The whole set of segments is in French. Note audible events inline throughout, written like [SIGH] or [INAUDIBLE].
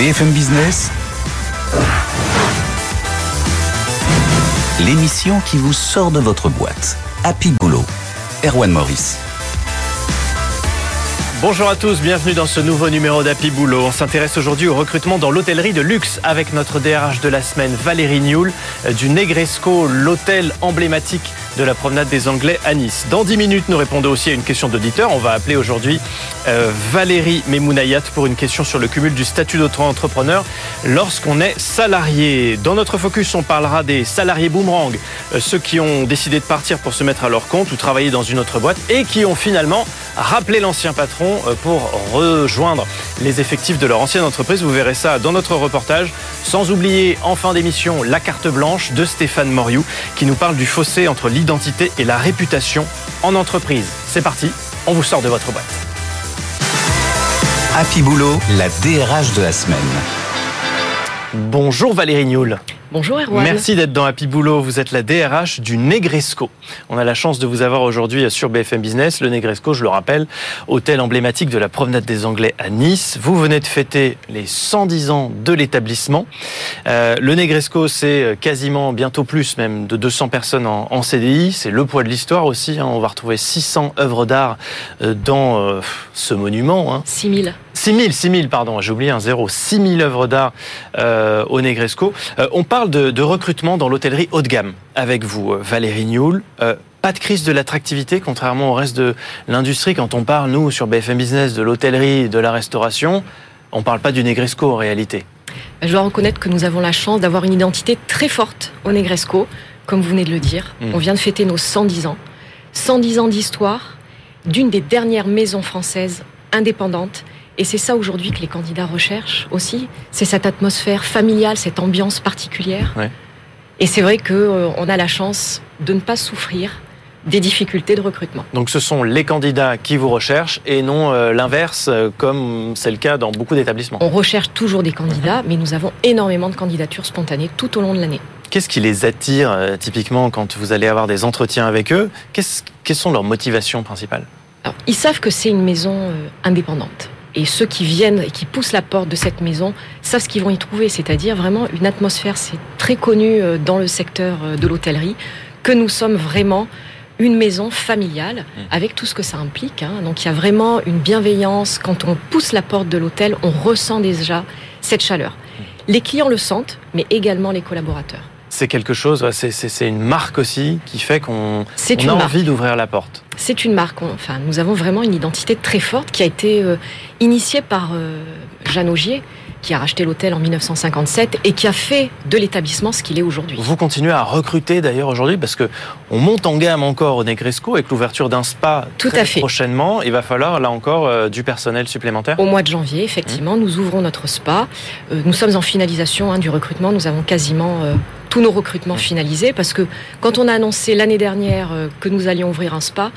BFM Business, l'émission qui vous sort de votre boîte. Happy Boulot. Erwan Maurice. Bonjour à tous, bienvenue dans ce nouveau numéro d'Happy Boulot. On s'intéresse aujourd'hui au recrutement dans l'hôtellerie de luxe avec notre DRH de la semaine, Valérie Nioul, du Negresco, l'hôtel emblématique de la promenade des Anglais à Nice. Dans 10 minutes, nous répondons aussi à une question d'auditeur. On va appeler aujourd'hui euh, Valérie Memounayat pour une question sur le cumul du statut d'auto-entrepreneur lorsqu'on est salarié. Dans notre focus, on parlera des salariés boomerang, euh, ceux qui ont décidé de partir pour se mettre à leur compte ou travailler dans une autre boîte et qui ont finalement rappelé l'ancien patron euh, pour rejoindre les effectifs de leur ancienne entreprise. Vous verrez ça dans notre reportage. Sans oublier en fin d'émission la carte blanche de Stéphane Moriou qui nous parle du fossé entre l'identité et la réputation en entreprise. C'est parti, on vous sort de votre boîte. Happy Boulot, la DRH de la semaine. Bonjour Valérie Nioul. Bonjour Erwan. Merci d'être dans Happy Boulot. Vous êtes la DRH du Negresco. On a la chance de vous avoir aujourd'hui sur BFM Business. Le Negresco, je le rappelle, hôtel emblématique de la promenade des Anglais à Nice. Vous venez de fêter les 110 ans de l'établissement. Euh, le Negresco, c'est quasiment bientôt plus même de 200 personnes en, CDI. C'est le poids de l'histoire aussi. Hein. On va retrouver 600 œuvres d'art euh, dans euh, ce monument. Hein. 6000. 6000, 6000, pardon, j'ai oublié un zéro. 6000 œuvres d'art au Negresco. on parle de, recrutement dans l'hôtellerie haut de gamme avec vous, euh, Valérie Nioul. Euh, pas de crise de l'attractivité, contrairement au reste de l'industrie. Quand on parle, nous, sur BFM Business, de l'hôtellerie, de la restauration, on ne parle pas du Negresco en réalité. Je dois reconnaître que nous avons la chance d'avoir une identité très forte au Negresco, comme vous venez de le dire. Hmm. On vient de fêter nos 110 ans. 110 ans d'histoire d'une des dernières maisons françaises indépendantes et c'est ça aujourd'hui que les candidats recherchent aussi. C'est cette atmosphère familiale, cette ambiance particulière. Et c'est vrai qu'on euh, a la chance de ne pas souffrir des difficultés de recrutement. Donc ce sont les candidats qui vous recherchent et non euh, l'inverse, euh, comme c'est le cas dans beaucoup d'établissements. On recherche toujours des candidats, mais nous avons énormément de candidatures spontanées tout au long de l'année. Qu'est-ce qui les attire typiquement quand vous allez avoir des entretiens avec eux? Quelles sont leurs motivations principales? Ils savent que c'est une maison indépendante et ceux qui viennent et qui poussent la porte de cette maison savent ce qu'ils vont y trouver, c'est-à-dire vraiment une atmosphère, c'est très connu euh, dans le secteur euh, de l'hôtellerie, que nous sommes vraiment une maison familiale mmh. avec tout ce que ça implique. Hein. Donc il y a vraiment une bienveillance. Quand on pousse la porte de l'hôtel, on ressent déjà cette chaleur. Mmh. Les clients le sentent, mais également les collaborateurs c'est quelque chose, c'est une marque aussi qui fait qu'on a envie d'ouvrir la porte. C'est une marque. Enfin, nous avons vraiment une identité très forte qui a été euh, initiée par euh, Jeanne Augier, qui a racheté l'hôtel en 1957 et qui a fait de l'établissement ce qu'il est aujourd'hui. Vous continuez à recruter d'ailleurs aujourd'hui parce que on monte en gamme encore au Negresco avec l'ouverture d'un spa Tout à fait. prochainement. Il va falloir là encore euh, du personnel supplémentaire. Au mois de janvier, effectivement, mmh. nous ouvrons notre spa. Euh, nous sommes en finalisation hein, du recrutement. Nous avons quasiment euh, tous nos recrutements mmh. finalisés parce que quand on a annoncé l'année dernière que nous allions ouvrir un spa,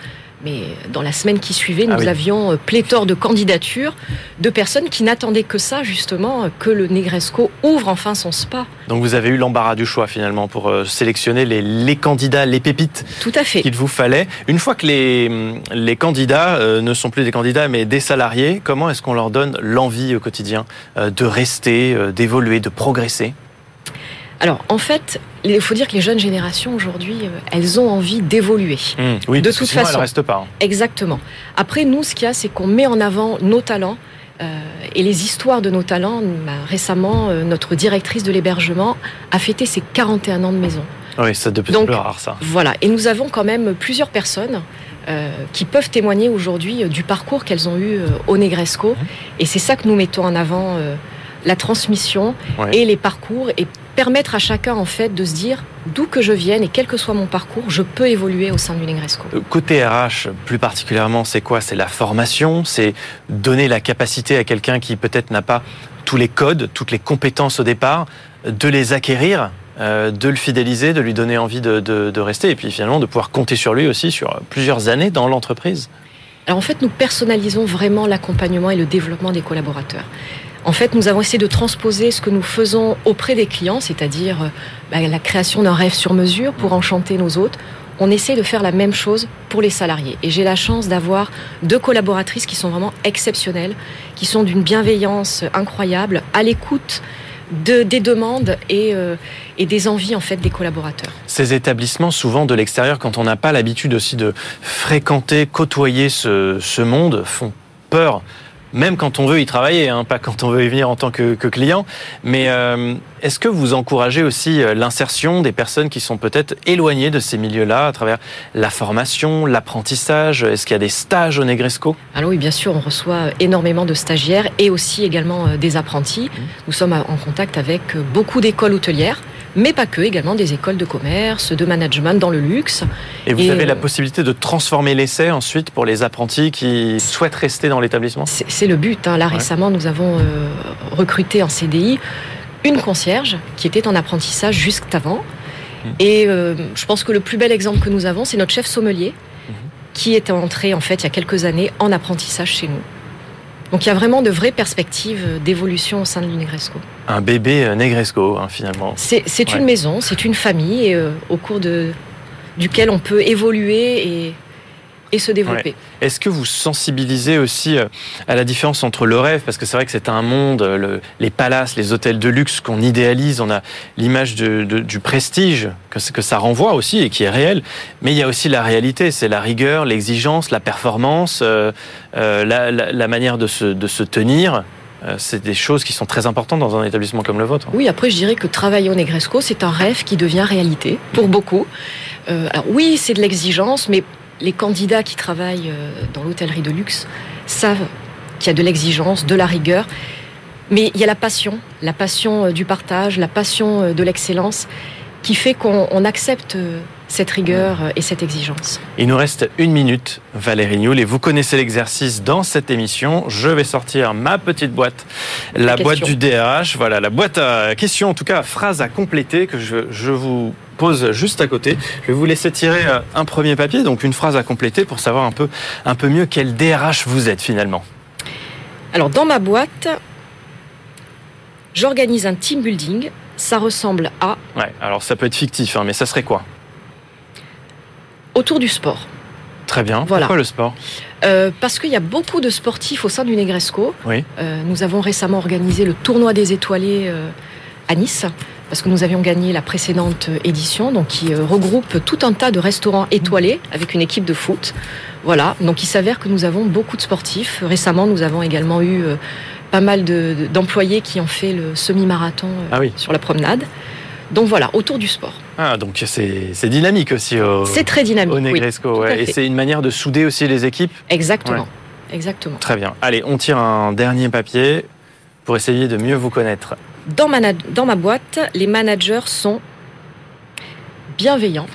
mais dans la semaine qui suivait, nous ah avions euh, pléthore de candidatures de personnes qui n'attendaient que ça, justement, que le Negresco ouvre enfin son spa. Donc vous avez eu l'embarras du choix finalement pour euh, sélectionner les, candidats, les pépites Tout à fait. qu'il vous fallait. Une fois que les, les candidats euh, ne sont plus des candidats mais des salariés, comment est-ce qu'on leur donne l'envie au quotidien de rester, d'évoluer, de progresser? Alors, en fait, il faut dire que les jeunes générations aujourd'hui, euh, elles ont envie d'évoluer. Mmh, oui, de toute façon, elles restent pas. Hein. Exactement. Après, nous, ce qu'il y a, c'est qu'on met en avant nos talents. Euh, et les histoires de nos talents, bah, récemment, euh, notre directrice de l'hébergement a fêté ses 41 ans de maison. Oui, c'est de plus en plus rare ça. Voilà, et nous avons quand même plusieurs personnes qui peuvent témoigner aujourd'hui du parcours qu'elles ont eu au Negresco. Mmh. Et c'est ça que nous mettons en avant, la transmission et les parcours. Et permettre à chacun en fait de se dire d'où que je vienne et quel que soit mon parcours, je peux évoluer au sein du Negresco. Euh, côté RH, plus particulièrement, c'est quoi? C'est la formation, c'est donner la capacité à quelqu'un qui peut-être n'a pas tous les codes, toutes les compétences au départ, de les acquérir euh, de le fidéliser, de lui donner envie de, de, rester et puis finalement de pouvoir compter sur lui aussi sur plusieurs années dans l'entreprise? Alors en fait, nous personnalisons vraiment l'accompagnement et le développement des collaborateurs. En fait, nous avons essayé de transposer ce que nous faisons auprès des clients, c'est-à-dire euh, bah, la création d'un rêve sur mesure pour enchanter nos hôtes. on essaie de faire la même chose pour les salariés. Et j'ai la chance d'avoir deux collaboratrices qui sont vraiment exceptionnelles, qui sont d'une bienveillance incroyable, à l'écoute de, des demandes et, euh, et, des envies en fait des collaborateurs. Ces établissements, souvent de l'extérieur, quand on n'a pas l'habitude aussi de fréquenter, côtoyer ce monde, font peur même quand on veut y travailler, hein, pas quand on veut y venir en tant que, que client. Mais euh, est-ce que vous encouragez aussi euh, l'insertion des personnes qui sont peut-être éloignées de ces milieux-là à travers la formation, l'apprentissage? Est-ce qu'il y a des stages au Negresco? Alors oui, bien sûr, on reçoit énormément de stagiaires et aussi également euh, des apprentis. Mmh. Nous sommes en contact avec beaucoup d'écoles hôtelières mais pas que, également des écoles de commerce, de management dans le luxe. Et vous avez la possibilité de transformer l'essai ensuite pour les apprentis qui souhaitent rester dans l'établissement? C'est le but. Hein. Là, ouais. récemment, nous avons euh, recruté en CDI une concierge qui était en apprentissage juste avant. Mmh. Et euh, je pense que le plus bel exemple que nous avons, c'est notre chef sommelier mmh. qui était entré en fait il y a quelques années en apprentissage chez nous. Donc il y a vraiment de vraies perspectives d'évolution au sein de l'Unegresco. Un bébé euh, Negresco, hein, finalement. C'est ouais. une maison, c'est une famille et, euh, au cours de, duquel on peut évoluer et, et se développer. Ouais. Est-ce que vous sensibilisez aussi euh, à la différence entre le rêve, parce que c'est vrai que c'est un monde, le, les palaces, les hôtels de luxe qu'on idéalise, on a l'image du prestige que, que ça renvoie aussi et qui est réel, mais il y a aussi la réalité, c'est la rigueur, l'exigence, la performance, euh, euh, la, la, la, manière de se, de se tenir euh, c'est des choses qui sont très importantes dans un établissement comme le vôtre. Oui, après je dirais que travailler au Negresco, c'est un rêve qui devient réalité pour beaucoup. Euh, alors oui, c'est de l'exigence, mais les candidats qui travaillent euh, dans l'hôtellerie de luxe savent qu'il y a de l'exigence, de la rigueur, mais il y a la passion, la passion euh, du partage, la passion euh, de l'excellence qui fait qu'on accepte cette rigueur et cette exigence. Il nous reste une minute, Valérie Nioul, et vous connaissez l'exercice dans cette émission. Je vais sortir ma petite boîte, la, la boîte du DRH, voilà, la boîte à questions, en tout cas phrase à compléter que je, je vous pose juste à côté. Je vais vous laisser tirer un premier papier, donc une phrase à compléter pour savoir un peu, un peu mieux quel DRH vous êtes finalement. Alors dans ma boîte, j'organise un team building. Ça ressemble à. Ouais, alors ça peut être fictif, hein, mais ça serait quoi? Autour du sport. Très bien. Voilà. Pourquoi le sport? Euh, Parce qu'il y a beaucoup de sportifs au sein du Negresco. Oui. Euh, nous avons récemment organisé le tournoi des étoilés euh, à Nice parce que nous avions gagné la précédente édition, donc qui regroupe tout un tas de restaurants étoilés avec une équipe de foot. Voilà, donc il s'avère que nous avons beaucoup de sportifs. Récemment, nous avons également eu pas mal d'employés de, qui ont fait le semi-marathon ah oui. sur la promenade. Donc voilà, autour du sport. Ah, donc c'est dynamique aussi au, C'est très dynamique. Au Negresco, oui, ouais. Et c'est une manière de souder aussi les équipes? Exactement. Ouais. Exactement. Très bien. Allez, on tire un dernier papier pour essayer de mieux vous connaître. Dans ma, dans ma boîte, les managers sont bienveillants.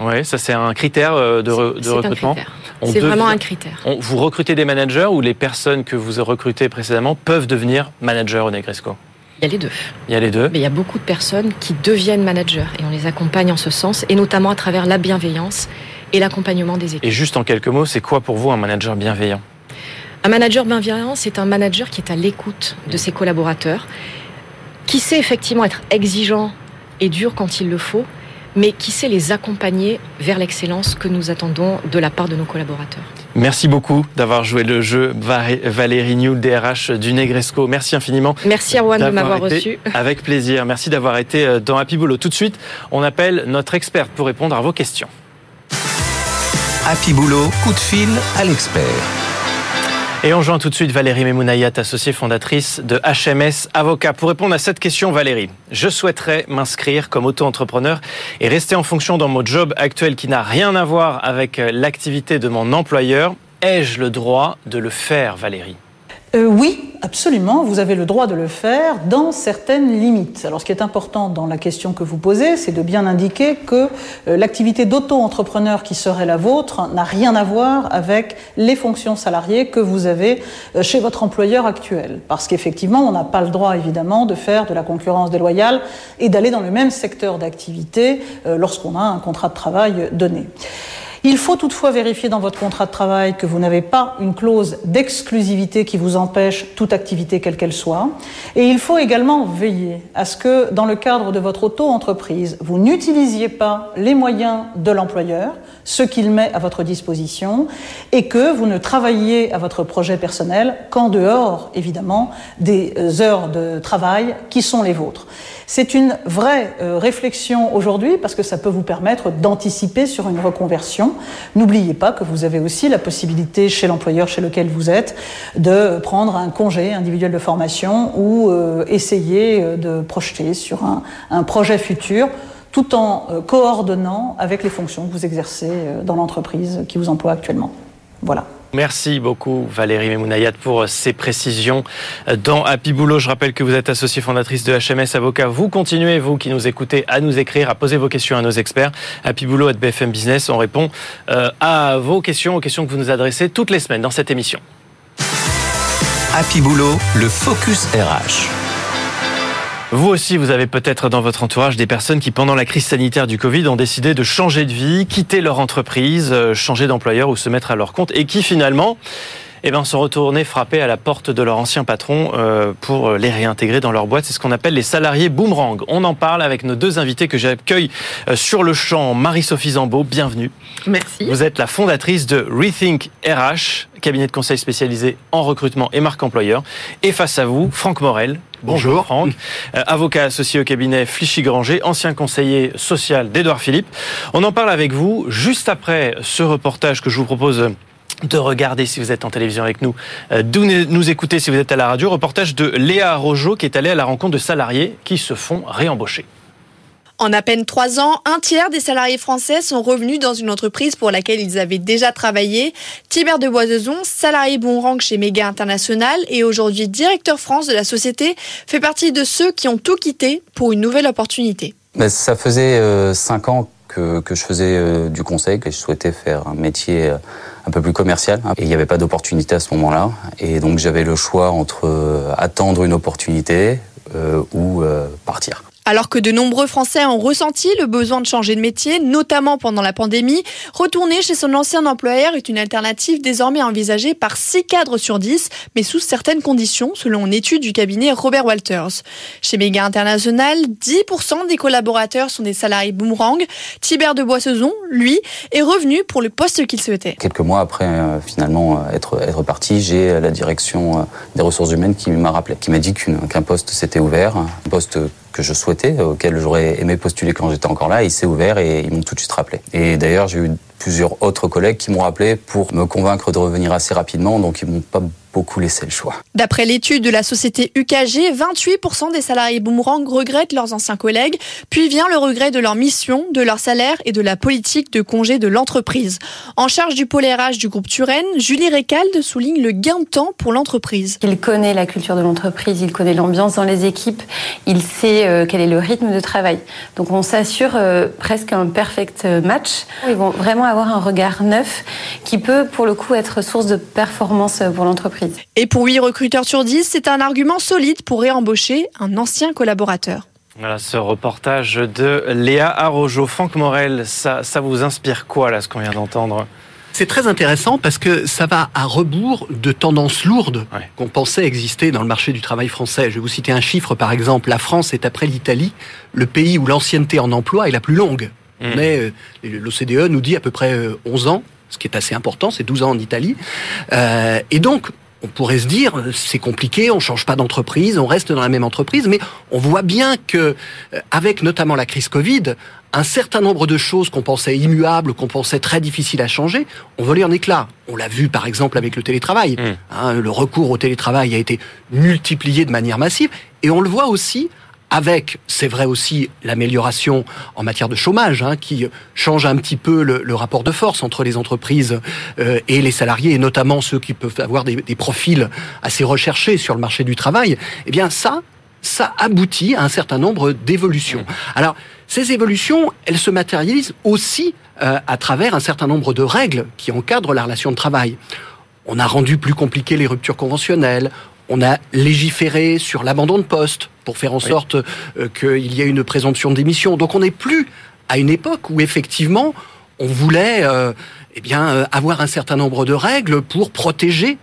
Oui, ça c'est un critère euh, de, re, de recrutement. C'est vraiment un critère. On, vous recrutez des managers ou les personnes que vous recrutez précédemment peuvent devenir managers au Negresco il y a les deux. Il y a les deux. Mais il y a beaucoup de personnes qui deviennent managers et on les accompagne en ce sens et notamment à travers la bienveillance et l'accompagnement des équipes. Et juste en quelques mots, c'est quoi pour vous un manager bienveillant? Un manager bienveillant, c'est un manager qui est à l'écoute de ses collaborateurs, qui sait effectivement être exigeant et dur quand il le faut, mais qui sait les accompagner vers l'excellence que nous attendons de la part de nos collaborateurs. Merci beaucoup d'avoir joué le jeu, Valérie Newell, DRH du Negresco. Merci infiniment. Merci Erwan de m'avoir reçu. [LAUGHS] Avec plaisir. Merci d'avoir été dans Happy Boulot. Tout de suite, on appelle notre experte pour répondre à vos questions. Happy Boulot, coup de fil à l'expert. Et on joint tout de suite Valérie Memounayat, associée fondatrice de HMS Avocat. Pour répondre à cette question, Valérie, je souhaiterais m'inscrire comme auto-entrepreneur et rester en fonction dans mon job actuel qui n'a rien à voir avec l'activité de mon employeur. Ai-je le droit de le faire, Valérie? Euh, oui, absolument. Vous avez le droit de le faire dans certaines limites. Alors, ce qui est important dans la question que vous posez, c'est de bien indiquer que euh, l'activité d'auto-entrepreneur qui serait la vôtre n'a rien à voir avec les fonctions salariées que vous avez euh, chez votre employeur actuel. Parce qu'effectivement, on n'a pas le droit, évidemment, de faire de la concurrence déloyale et d'aller dans le même secteur d'activité lorsqu'on a un contrat de travail donné. Il faut toutefois vérifier dans votre contrat de travail que vous n'avez pas une clause d'exclusivité qui vous empêche toute activité quelle qu'elle soit. Et il faut également veiller à ce que dans le cadre de votre auto-entreprise, vous n'utilisiez pas les moyens de l'employeur, ce qu'il met à votre disposition, et que vous ne travailliez à votre projet personnel qu'en dehors, évidemment, des heures de travail qui sont les vôtres. C'est une vraie euh, réflexion aujourd'hui parce que ça peut vous permettre d'anticiper sur une reconversion. N'oubliez pas que vous avez aussi la possibilité chez l'employeur chez lequel vous êtes de prendre un congé individuel de formation ou euh, essayer euh, de projeter sur un, un projet futur tout en coordonnant avec les fonctions que vous exercez dans l'entreprise qui vous emploie actuellement. Voilà. Merci beaucoup Valérie Memounayat pour ces précisions dans Happy Boulot. Je rappelle que vous êtes associée fondatrice de HMS Avocat. Vous continuez, vous qui nous écoutez, à nous écrire, à poser vos questions à nos experts. Happy Boulot at BFM Business, on répond euh, à vos questions, aux questions que vous nous adressez toutes les semaines dans cette émission. Happy Boulot, le Focus RH. Vous aussi, vous avez peut-être dans votre entourage des personnes qui, pendant la crise sanitaire du Covid, ont décidé de changer de vie, quitter leur entreprise, euh, changer d'employeur ou se mettre à leur compte et qui finalement eh ben, sont retournés frapper à la porte de leur ancien patron euh, pour les réintégrer dans leur boîte. C'est ce qu'on appelle les salariés boomerang. On en parle avec nos deux invités que j'accueille euh, sur le champ. Marie-Sophie Zambeau, bienvenue. Merci. Vous êtes la fondatrice de Rethink RH, cabinet de conseil spécialisé en recrutement et marque employeur. Et face à vous, Franck Morel. Bonjour Franck, [LAUGHS] euh, avocat associé au cabinet Flichy-Granger, ancien conseiller social d'Edouard Philippe. On en parle avec vous juste après ce reportage que je vous propose de regarder si vous êtes en télévision avec nous, euh, d'où nous écouter si vous êtes à la radio. Reportage de Léa Rojo qui est allée à la rencontre de salariés qui se font réembaucher. En à peine trois ans, un tiers des salariés français sont revenus dans une entreprise pour laquelle ils avaient déjà travaillé. Thibert de Boisezon, salarié bon rang chez Méga International et aujourd'hui directeur France de la société, fait partie de ceux qui ont tout quitté pour une nouvelle opportunité. ça faisait euh, cinq ans que, je faisais euh, du conseil, que je souhaitais faire un métier un peu plus commercial. Et il n'y avait pas d'opportunité à ce moment-là. Et donc j'avais le choix entre euh, attendre une opportunité euh, ou euh, partir. Alors que de nombreux Français ont ressenti le besoin de changer de métier, notamment pendant la pandémie, retourner chez son ancien employeur est une alternative désormais envisagée par 6 cadres sur 10, mais sous certaines conditions, selon une étude du cabinet Robert Walters. Chez Méga International, 10% des collaborateurs sont des salariés boomerang. Thibert de Boissezon, lui, est revenu pour le poste qu'il souhaitait. Quelques mois après euh, finalement euh, être, être parti, j'ai la direction euh, des ressources humaines qui m'a rappelé, qui m'a dit qu'un poste s'était ouvert, un poste que je souhaitais, auquel j'aurais aimé postuler quand j'étais encore là. Il s'est ouvert et ils m'ont tout de suite rappelé. Et d'ailleurs, j'ai eu plusieurs autres collègues qui m'ont rappelé pour me convaincre de revenir assez rapidement, donc ils m'ont pas beaucoup laissé le choix. D'après l'étude de la société UKG, 28% des salariés boomerang regrettent leurs anciens collègues, puis vient le regret de leur mission, de leur salaire et de la politique de congé de l'entreprise. En charge du pôle RH du groupe Turenne, Julie Récalde souligne le gain de temps pour l'entreprise. Il connaît la culture de l'entreprise, il connaît l'ambiance dans les équipes, il sait euh, quel est le rythme de travail. Donc on s'assure euh, presque un perfect match. Ils vont vraiment avoir un regard neuf qui peut pour le coup être source de performance pour l'entreprise. Et pour 8 recruteurs sur 10, c'est un argument solide pour réembaucher un ancien collaborateur. Voilà ce reportage de Léa Arrojo. Franck Morel, ça, ça vous inspire quoi là ce qu'on vient d'entendre? C'est très intéressant parce que ça va à rebours de tendances lourdes qu'on pensait exister dans le marché du travail français. Je vais vous citer un chiffre par exemple. La France est après l'Italie le pays où l'ancienneté en emploi est la plus longue. Mmh. Euh, l'OCDE nous dit à peu près 11 euh, ans, ce qui est assez important, c'est 12 ans en Italie. Euh, et donc, on pourrait se dire c'est compliqué, on change pas d'entreprise, on reste dans la même entreprise, mais on voit bien que euh, avec notamment la crise Covid, un certain nombre de choses qu'on pensait immuables, qu'on pensait très difficiles à changer, ont volé en éclats. On l'a vu par exemple avec le télétravail. Mmh. Hein, le recours au télétravail a été multiplié de manière massive, et on le voit aussi avec, c'est vrai aussi, l'amélioration en matière de chômage, hein, qui change un petit peu le, rapport de force entre les entreprises euh, et les salariés, et notamment ceux qui peuvent avoir des, profils assez recherchés sur le marché du travail. Eh bien, ça, ça aboutit à un certain nombre d'évolutions. Alors, ces évolutions, elles se matérialisent aussi euh, à travers un certain nombre de règles qui encadrent la relation de travail. On a rendu plus compliquées les ruptures conventionnelles, on a légiféré sur l'abandon de poste pour faire en sorte euh, qu'il y ait une présomption d'émission. Donc on n'est plus à une époque où effectivement on voulait eh bien, avoir un certain nombre de règles pour protéger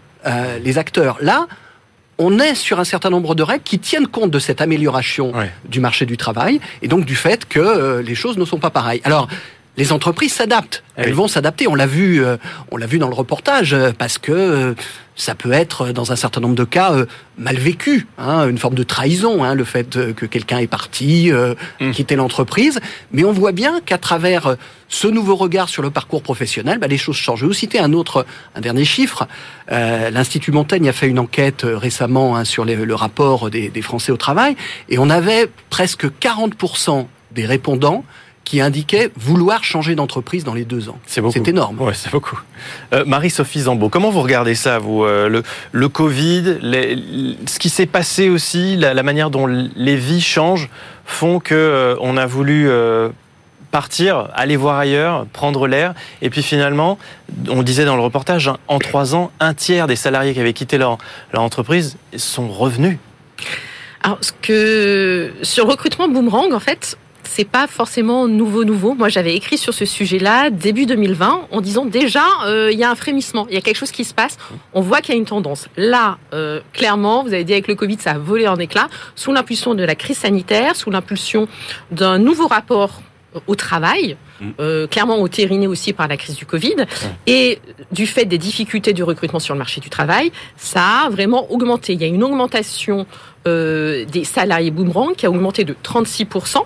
les acteurs. Là, on est sur un certain nombre de règles qui tiennent compte de cette amélioration du marché du travail et donc du fait que les choses ne sont pas pareilles. Alors, les entreprises s'adaptent. Eh Elles vont s'adapter. On l'a vu, euh, on l'a vu dans le reportage, euh, parce que euh, ça peut être, dans un certain nombre de cas, mal vécu, hein, une forme de trahison, hein, le fait que quelqu'un est parti, mmh. quitter l'entreprise. Mais on voit bien qu'à travers ce nouveau regard sur le parcours professionnel, bah, les choses changent. Je vais vous citer un autre, un dernier chiffre. L'Institut Montaigne a fait une enquête récemment hein, sur le rapport des, des Français au travail, et on avait presque 40% des répondants qui indiquait vouloir changer d'entreprise dans les deux ans. C'est beaucoup. C'est énorme. Ouais, c'est beaucoup. Euh, Marie-Sophie Zambeau, comment vous regardez ça, vous euh, le, le, Covid, ce qui s'est passé aussi, la, manière dont les vies changent, font que euh, on a voulu partir, aller voir ailleurs, prendre l'air. Et puis finalement, on disait dans le reportage, hein, en trois ans, un tiers des salariés qui avaient quitté leur, leur entreprise sont revenus. Alors, ce que sur recrutement boomerang, en fait, c'est pas forcément nouveau nouveau. Moi, j'avais écrit sur ce sujet-là début 2020 en disant déjà euh, il y a un frémissement, il y a quelque chose qui se passe. On voit qu'il y a une tendance. Là, euh, clairement, vous avez dit avec le Covid, ça a volé en éclats sous l'impulsion de la crise sanitaire, sous l'impulsion d'un nouveau rapport au travail, mm. euh, clairement au aussi par la crise du Covid, et du fait des difficultés du recrutement sur le marché du travail, ça a vraiment augmenté. Il y a une augmentation euh, des salariés boomerang qui a augmenté de 36%.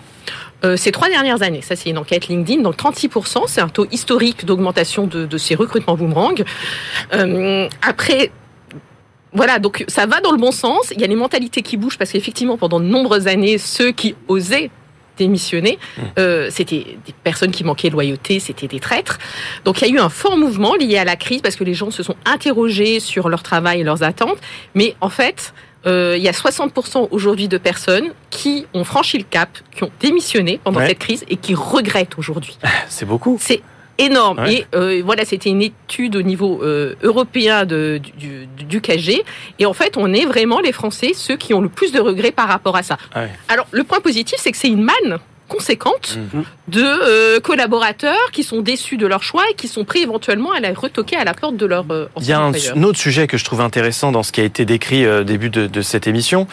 Euh, ces trois dernières années, ça c'est une enquête LinkedIn, donc 36%, c'est un taux historique d'augmentation de, ces recrutements boomerang. Euh, après, voilà, donc ça va dans le bon sens. Il y a les mentalités qui bougent parce qu'effectivement, pendant de nombreuses années, ceux qui osaient démissionner, mmh. euh, c'était des personnes qui manquaient de loyauté, c'était des traîtres. Donc il y a eu un fort mouvement lié à la crise parce que les gens se sont interrogés sur leur travail et leurs attentes. Mais en fait, euh, il y a 60% aujourd'hui de personnes qui ont franchi le cap, qui ont démissionné pendant cette crise et qui regrettent aujourd'hui. C'est beaucoup. C'est énorme. Et euh, voilà, c'était une étude au niveau euh, européen de, du, du, KG. Et en fait, on est vraiment les Français ceux qui ont le plus de regrets par rapport à ça. Alors, le point positif, c'est que c'est une manne conséquente mhm. de euh, collaborateurs qui sont déçus de leur choix et qui sont prêts éventuellement à la retoquer à la porte de leur euh, Il y a un, autre sujet que je trouve intéressant dans ce qui a été décrit au début de, cette émission.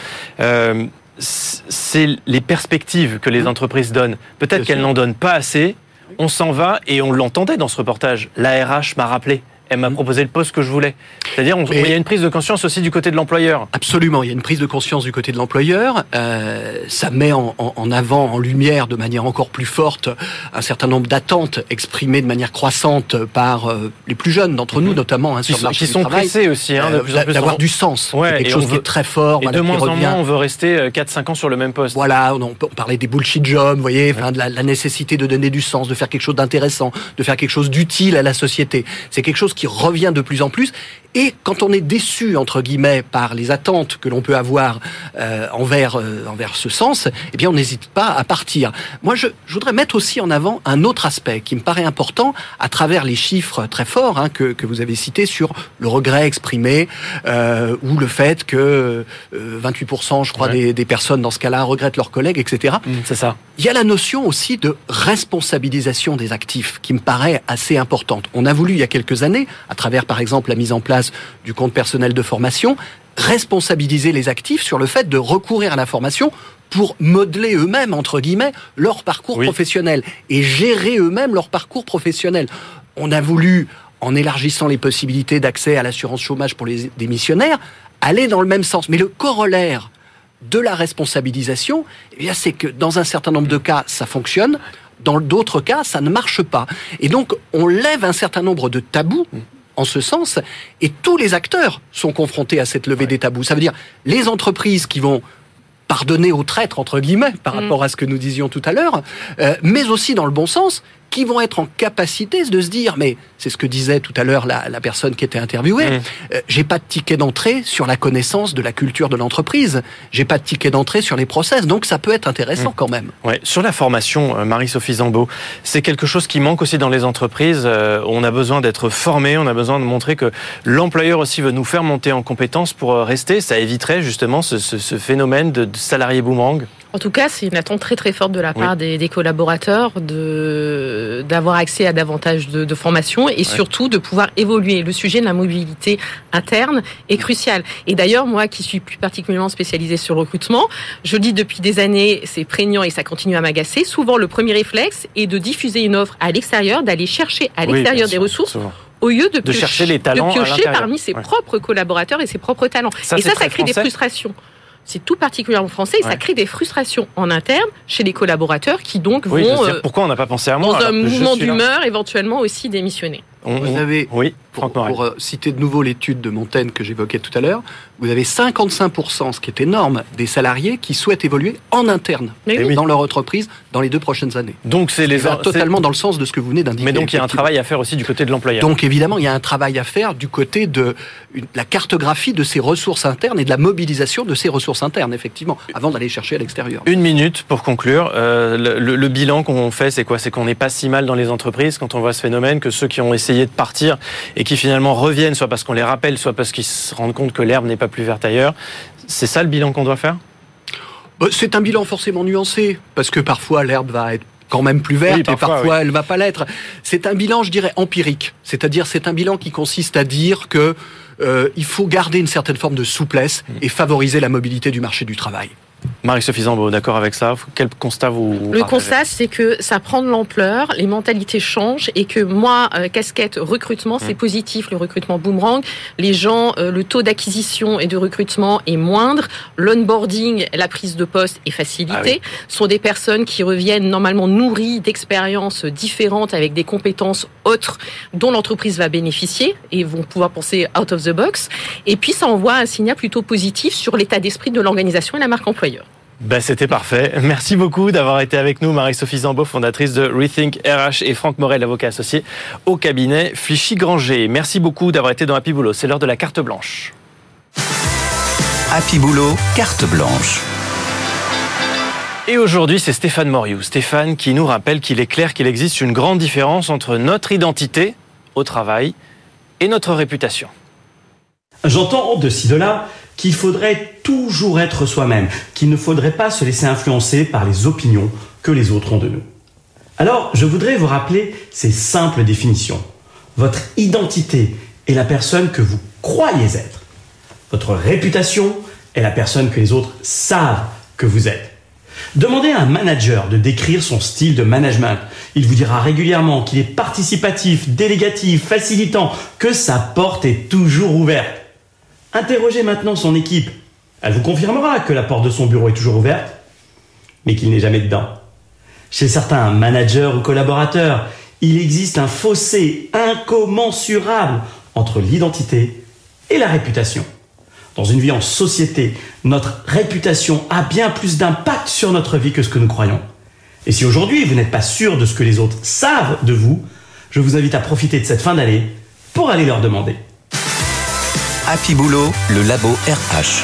c'est les perspectives que les mhm. entreprises donnent. Peut-être qu'elles n'en donnent pas assez. On s'en va et on l'entendait dans ce reportage. L'ARH m'a rappelé elle m'a proposé le poste que je voulais. C'est-à-dire, il y a une prise de conscience aussi du côté de l'employeur. Absolument, il y a une prise de conscience du côté de l'employeur. Euh, ça met en, en, avant, en lumière, de manière encore plus forte, un certain nombre d'attentes exprimées de manière croissante par euh, les plus jeunes d'entre nous, mhm. notamment hein, sur le marché qui sont pressés aussi, hein, en plus. D'avoir du sens, ouais, quelque chose qui est très fort. Et de moins en moins, on veut rester 4-5 euh, ans sur le même poste. Voilà, on, on parlait des bullshit jobs, vous voyez, de la, la nécessité de donner du sens, de faire quelque chose d'intéressant, de faire quelque chose d'utile à la société. C'est quelque chose qui revient de plus en plus. Et quand on est déçu, entre guillemets, par les attentes que l'on peut avoir euh, envers, euh, envers ce sens, eh bien, on n'hésite pas à partir. Moi, je, je, voudrais mettre aussi en avant un autre aspect qui me paraît important à travers les chiffres très forts hein, que, que vous avez cités sur le regret exprimé euh, ou le fait que 28%, je crois, des, des, personnes dans ce cas-là regrettent leurs collègues, etc. Mmh, c'est ça. Il y a la notion aussi de responsabilisation des actifs qui me paraît assez importante. On a voulu, il y a quelques années, à travers, par exemple, la mise en place du compte personnel de formation, responsabiliser les actifs sur le fait de recourir à la formation pour modeler eux-mêmes, entre guillemets, leur parcours professionnel et gérer eux-mêmes leur parcours professionnel. On a voulu, en élargissant les possibilités d'accès à l'assurance chômage pour les démissionnaires, aller dans le même sens. Mais le corollaire de la responsabilisation, eh c'est que dans un certain nombre de cas, ça fonctionne. Dans d'autres cas, ça ne marche pas. Et donc, on lève un certain nombre de tabous en ce sens, et tous les acteurs sont confrontés à cette levée des tabous. Ça veut dire les entreprises qui vont pardonner aux traîtres, entre guillemets, par mm. rapport à ce que nous disions tout à l'heure, euh, mais aussi dans le bon sens, qui vont être en capacité de se dire, mais c'est ce que disait tout à l'heure la, la, personne qui était interviewée, mmh. euh, j'ai pas de ticket d'entrée sur la connaissance de la culture de l'entreprise, j'ai pas de ticket d'entrée sur les process, donc ça peut être intéressant mmh. quand même. Ouais. Sur la formation, euh, Marie-Sophie Zambeau, c'est quelque chose qui manque aussi dans les entreprises. Euh, on a besoin d'être formé, on a besoin de montrer que l'employeur aussi veut nous faire monter en compétences pour rester. Ça éviterait justement ce, ce, ce phénomène de, de salarié boomerang. En tout cas, c'est une attente très très forte de la part des, collaborateurs de d'avoir accès à davantage de, de formation et surtout de pouvoir évoluer. Le sujet de la mobilité interne est crucial. Et d'ailleurs, moi qui suis plus particulièrement spécialisée sur le recrutement, je dis depuis des années, c'est prégnant et ça continue à m'agacer. Souvent, le premier réflexe est de diffuser une offre à l'extérieur, d'aller chercher à l'extérieur des ressources au lieu de, chercher les talents piocher parmi ses propres collaborateurs et ses propres talents. et ça, ça crée des frustrations c'est tout particulièrement français et ça crée des frustrations en interne chez les collaborateurs qui donc vont euh, pourquoi on n'a pas pensé à moi dans un mouvement d'humeur éventuellement aussi démissionner. vous avez oui pour, pour euh, citer de nouveau l'étude de Montaigne que j'évoquais tout à l'heure, vous avez 55%, ce qui est énorme, des salariés qui souhaitent évoluer en interne dans leur entreprise dans les deux prochaines années. Donc c'est les totalement dans le sens de ce que vous venez d'indiquer. Mais donc il y a un travail à faire aussi du côté de l'employeur. Donc évidemment, il y a un travail à faire du côté de la cartographie de ces ressources internes et de la mobilisation de ces ressources internes, effectivement, avant d'aller chercher à l'extérieur. Une minute pour conclure. Euh, le, le, bilan qu'on fait, c'est quoi? C'est qu'on n'est pas si mal dans les entreprises quand on voit ce phénomène, que ceux qui ont essayé de partir et qui finalement reviennent, soit parce qu'on les rappelle, soit parce qu'ils se rendent compte que l'herbe n'est pas plus verte ailleurs. C'est ça le bilan qu'on doit faire? Bah, C'est un bilan forcément nuancé, parce que parfois l'herbe va être quand même plus verte et parfois elle va pas l'être. C'est un bilan, je dirais, empirique. C'est-à-dire, c'est un bilan qui consiste à dire que euh, il faut garder une certaine forme de souplesse mmh. et favoriser la mobilité du marché du travail. Marie-Sophie Zambo, d'accord avec ça? Quel constat vous, Le constat, c'est que ça prend de l'ampleur, les mentalités changent et que moi, euh, casquette recrutement, c'est mmh. positif, le recrutement boomerang. Les gens, euh, le taux d'acquisition et de recrutement est moindre. L'onboarding, la prise de poste est facilitée. Ah sont des personnes qui reviennent normalement nourries d'expériences différentes avec des compétences autres dont l'entreprise va bénéficier et vont pouvoir penser out of the box. Et puis, ça envoie un signal plutôt positif sur l'état d'esprit de l'organisation et la marque employeur. Ben, C'était parfait. Merci beaucoup d'avoir été avec nous, Marie-Sophie Zambo, fondatrice de Rethink RH et Franck Morel, avocat associé au cabinet Flichy-Granger. Merci beaucoup d'avoir été dans Happy Boulot. C'est l'heure de la carte blanche. Happy Boulot, carte blanche. Et aujourd'hui, c'est Stéphane Moriou. Stéphane qui nous rappelle qu'il est clair qu'il existe une grande différence entre notre identité au travail et notre réputation. J'entends de ci, de là qu'il faudrait toujours être soi-même, qu'il ne faudrait pas se laisser influencer par les opinions que les autres ont de nous. Alors, je voudrais vous rappeler ces simples définitions. Votre identité est la personne que vous croyez être. Votre réputation est la personne que les autres savent que vous êtes. Demandez à un manager de décrire son style de management. Il vous dira régulièrement qu'il est participatif, délégatif, facilitant, que sa porte est toujours ouverte. Interrogez maintenant son équipe. Elle vous confirmera que la porte de son bureau est toujours ouverte, mais qu'il n'est jamais dedans. Chez certains managers ou collaborateurs, il existe un fossé incommensurable entre l'identité et la réputation. Dans une vie en société, notre réputation a bien plus d'impact sur notre vie que ce que nous croyons. Et si aujourd'hui vous n'êtes pas sûr de ce que les autres savent de vous, je vous invite à profiter de cette fin d'année pour aller leur demander. Happy Boulot, le labo RH.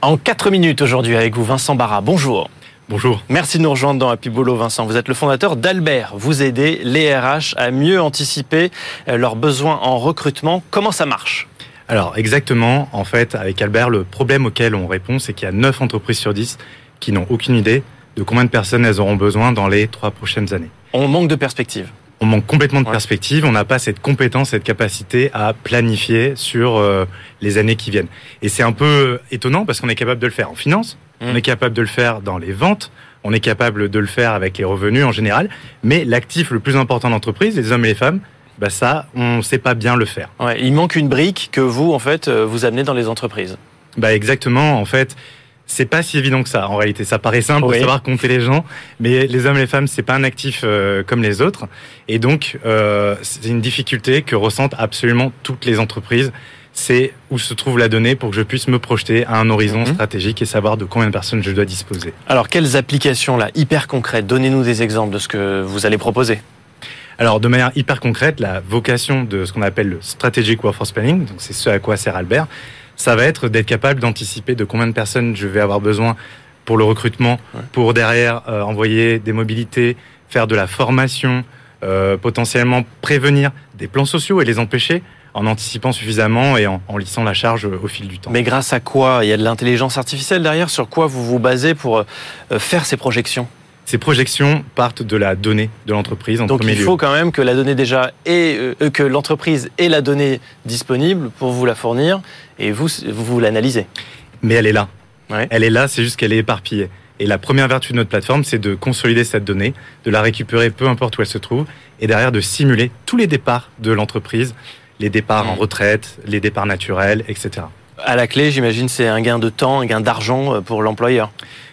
En 4 minutes aujourd'hui avec vous, Vincent Barra. Bonjour. Bonjour. Merci de nous rejoindre dans Happy Boulot, Vincent. Vous êtes le fondateur d'Albert. Vous aidez les RH à mieux anticiper euh, leurs besoins en recrutement. Comment ça marche? Alors, exactement. En fait, avec Albert, le problème auquel on répond, c'est qu'il y a 9 entreprises sur 10 qui n'ont aucune idée de combien de personnes elles auront besoin dans les 3 prochaines années. On manque de perspective on manque complètement de perspective, on n'a pas cette compétence, cette capacité à planifier sur euh, les années qui viennent. Et c'est un peu étonnant parce qu'on est capable de le faire en finance, on mmh. est capable de le faire dans les ventes, on est capable de le faire avec les revenus en général, mais l'actif le plus important d'entreprise, les hommes et les femmes, bah ça, on ne sait pas bien le faire. Ouais, il manque une brique que vous, en fait, euh, vous amenez dans les entreprises. Bah exactement, en fait, c'est pas si évident que ça. En réalité, ça paraît simple de savoir compter les gens, mais les hommes et les femmes, c'est pas un actif euh, comme les autres, et donc euh, c'est une difficulté que ressentent absolument toutes les entreprises. C'est où se trouve la donnée pour que je puisse me projeter à un horizon mhm. stratégique et savoir de combien de personnes je dois disposer. Alors, quelles applications là, hyper concrètes? Donnez-nous des exemples de ce que vous allez proposer. Alors, de manière hyper concrète, la vocation de ce qu'on appelle le strategic workforce planning, donc c'est ce à quoi sert Albert, ça va être d'être capable d'anticiper de combien de personnes je vais avoir besoin pour le recrutement, pour derrière euh, envoyer des mobilités, faire de la formation, euh, potentiellement prévenir des plans sociaux et les empêcher. en anticipant suffisamment et en, lissant la charge au fil du temps. Mais grâce à quoi? Il y a de l'intelligence artificielle derrière? Sur quoi vous vous basez pour euh, faire ces projections? Ces projections partent de la donnée de l'entreprise. Donc il faut quand même que la donnée déjà ait, euh, que l'entreprise ait la donnée disponible pour vous la fournir et vous vous l'analysez. Mais elle est là. Elle est là, c'est juste qu'elle est éparpillée. Et la première vertu de notre plateforme, c'est de consolider cette donnée, de la récupérer peu importe où elle se trouve, et derrière de simuler tous les départs de l'entreprise, les départs en retraite, les départs naturels, etc. À la clé, j'imagine, c'est un gain de temps, un gain d'argent euh, pour l'employeur.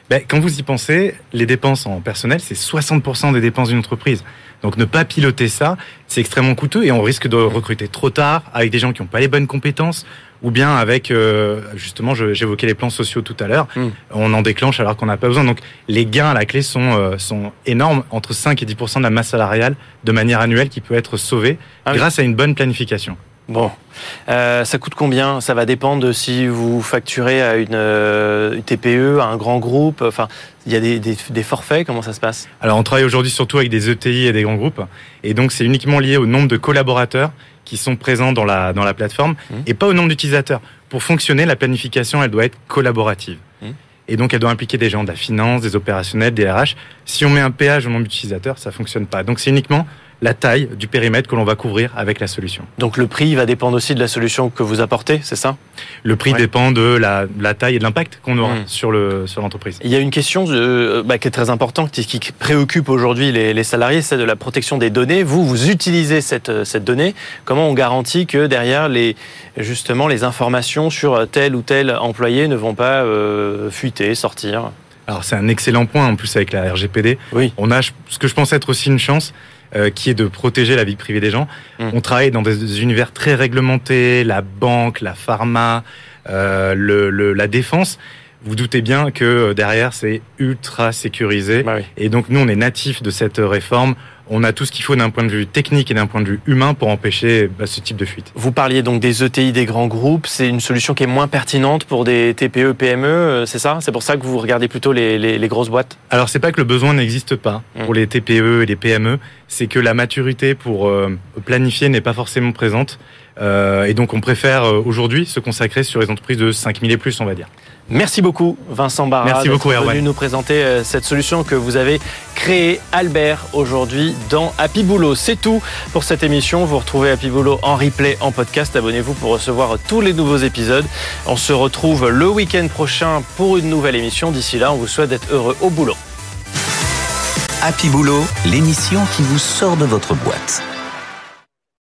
Ben, quand vous y pensez, les dépenses en personnel, c'est 60% des dépenses d'une entreprise. Donc ne pas piloter ça, c'est extrêmement coûteux et on risque de recruter trop tard avec des gens qui n'ont pas les bonnes compétences ou bien avec, euh, justement, j'évoquais les plans sociaux tout à l'heure, hmm. on en déclenche alors qu'on n'a pas besoin. Donc les gains à la clé sont, euh, sont énormes, entre 5 et 10% de la masse salariale de manière annuelle qui peut être sauvée ah grâce à une bonne planification. Bon, euh, ça coûte combien? Ça va dépendre de si vous facturez à une, euh, TPE, à un grand groupe. Enfin, il y a des, forfaits. Comment ça se passe? Alors, on travaille aujourd'hui surtout avec des ETI et des grands groupes, et donc c'est uniquement lié au nombre de collaborateurs qui sont présents dans la dans la plateforme mmh. et pas au nombre d'utilisateurs. Pour fonctionner, la planification, elle doit être collaborative. Mmh. Et donc, elle doit impliquer des gens de la finance, des opérationnels, des RH. Si on met un péage au nombre d'utilisateurs, ça fonctionne pas. Donc, c'est uniquement la taille du périmètre que l'on va couvrir avec la solution. Donc le prix va dépendre aussi de la solution que vous apportez, c'est ça? Le prix dépend de la, taille et de l'impact qu'on aura hmm. sur le sur l'entreprise. Il y a une question euh, bah, qui est très importante, qui, préoccupe aujourd'hui les, salariés, c'est de la protection des données. Vous, vous utilisez cette, cette donnée. Comment on garantit que derrière les justement les informations sur tel ou tel employé ne vont pas euh, fuiter, sortir? Alors c'est un excellent point en plus avec la RGPD. Oui. On a ce que je pense être aussi une chance, euh, qui est de protéger la vie privée des gens. Mmh. On travaille dans des univers très réglementés, la banque, la pharma, euh, le, la défense. Vous doutez bien que euh, derrière c'est ultra sécurisé. Bah Et donc nous on est natifs de cette réforme on a tout ce qu'il faut d'un point de vue technique et d'un point de vue humain pour empêcher bah, ce type de fuite. Vous parliez donc des ETI des grands groupes, c'est une solution qui est moins pertinente pour des TPE, PME, euh, c'est ça? C'est pour ça que vous regardez plutôt les, grosses boîtes? Alors c'est pas que le besoin n'existe pas pour mmh. les TPE et les PME, c'est que la maturité pour euh, planifier n'est pas forcément présente. Euh, et donc on préfère aujourd'hui se consacrer sur les entreprises de 5000 et plus, on va dire. Merci beaucoup Vincent Barra Merci beaucoup venu nous présenter euh, cette solution que vous avez créée Albert aujourd'hui dans Happy Boulot. C'est tout pour cette émission. Vous retrouvez Happy Boulot en replay, en podcast. Abonnez-vous pour recevoir tous les nouveaux épisodes. On se retrouve le week-end prochain pour une nouvelle émission. D'ici là, on vous souhaite d'être heureux au boulot. Happy Boulot, l'émission qui vous sort de votre boîte.